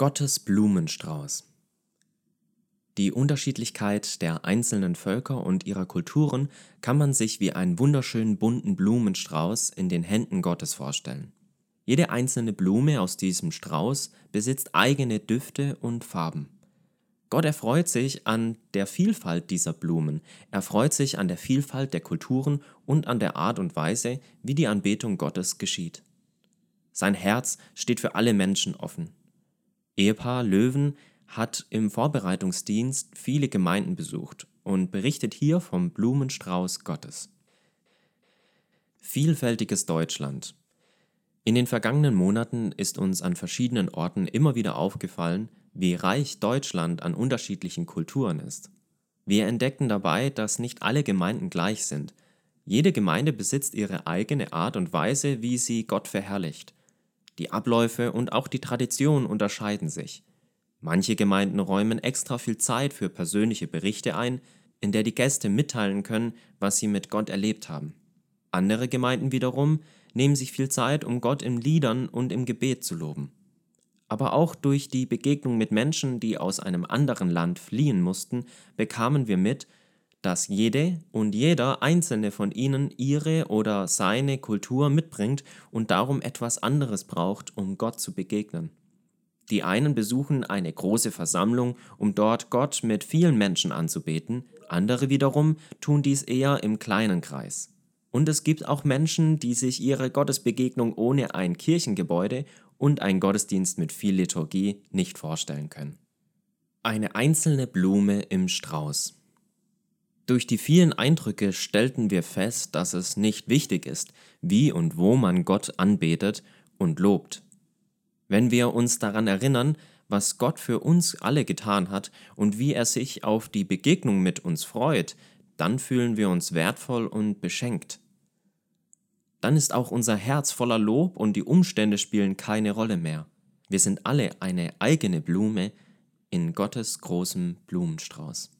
Gottes Blumenstrauß Die Unterschiedlichkeit der einzelnen Völker und ihrer Kulturen kann man sich wie einen wunderschönen bunten Blumenstrauß in den Händen Gottes vorstellen. Jede einzelne Blume aus diesem Strauß besitzt eigene Düfte und Farben. Gott erfreut sich an der Vielfalt dieser Blumen, er freut sich an der Vielfalt der Kulturen und an der Art und Weise, wie die Anbetung Gottes geschieht. Sein Herz steht für alle Menschen offen. Ehepaar Löwen hat im Vorbereitungsdienst viele Gemeinden besucht und berichtet hier vom Blumenstrauß Gottes. Vielfältiges Deutschland. In den vergangenen Monaten ist uns an verschiedenen Orten immer wieder aufgefallen, wie reich Deutschland an unterschiedlichen Kulturen ist. Wir entdeckten dabei, dass nicht alle Gemeinden gleich sind. Jede Gemeinde besitzt ihre eigene Art und Weise, wie sie Gott verherrlicht. Die Abläufe und auch die Tradition unterscheiden sich. Manche Gemeinden räumen extra viel Zeit für persönliche Berichte ein, in der die Gäste mitteilen können, was sie mit Gott erlebt haben. Andere Gemeinden wiederum nehmen sich viel Zeit, um Gott in Liedern und im Gebet zu loben. Aber auch durch die Begegnung mit Menschen, die aus einem anderen Land fliehen mussten, bekamen wir mit, dass jede und jeder einzelne von ihnen ihre oder seine Kultur mitbringt und darum etwas anderes braucht, um Gott zu begegnen. Die einen besuchen eine große Versammlung, um dort Gott mit vielen Menschen anzubeten, andere wiederum tun dies eher im kleinen Kreis. Und es gibt auch Menschen, die sich ihre Gottesbegegnung ohne ein Kirchengebäude und einen Gottesdienst mit viel Liturgie nicht vorstellen können. Eine einzelne Blume im Strauß. Durch die vielen Eindrücke stellten wir fest, dass es nicht wichtig ist, wie und wo man Gott anbetet und lobt. Wenn wir uns daran erinnern, was Gott für uns alle getan hat und wie er sich auf die Begegnung mit uns freut, dann fühlen wir uns wertvoll und beschenkt. Dann ist auch unser Herz voller Lob und die Umstände spielen keine Rolle mehr. Wir sind alle eine eigene Blume in Gottes großem Blumenstrauß.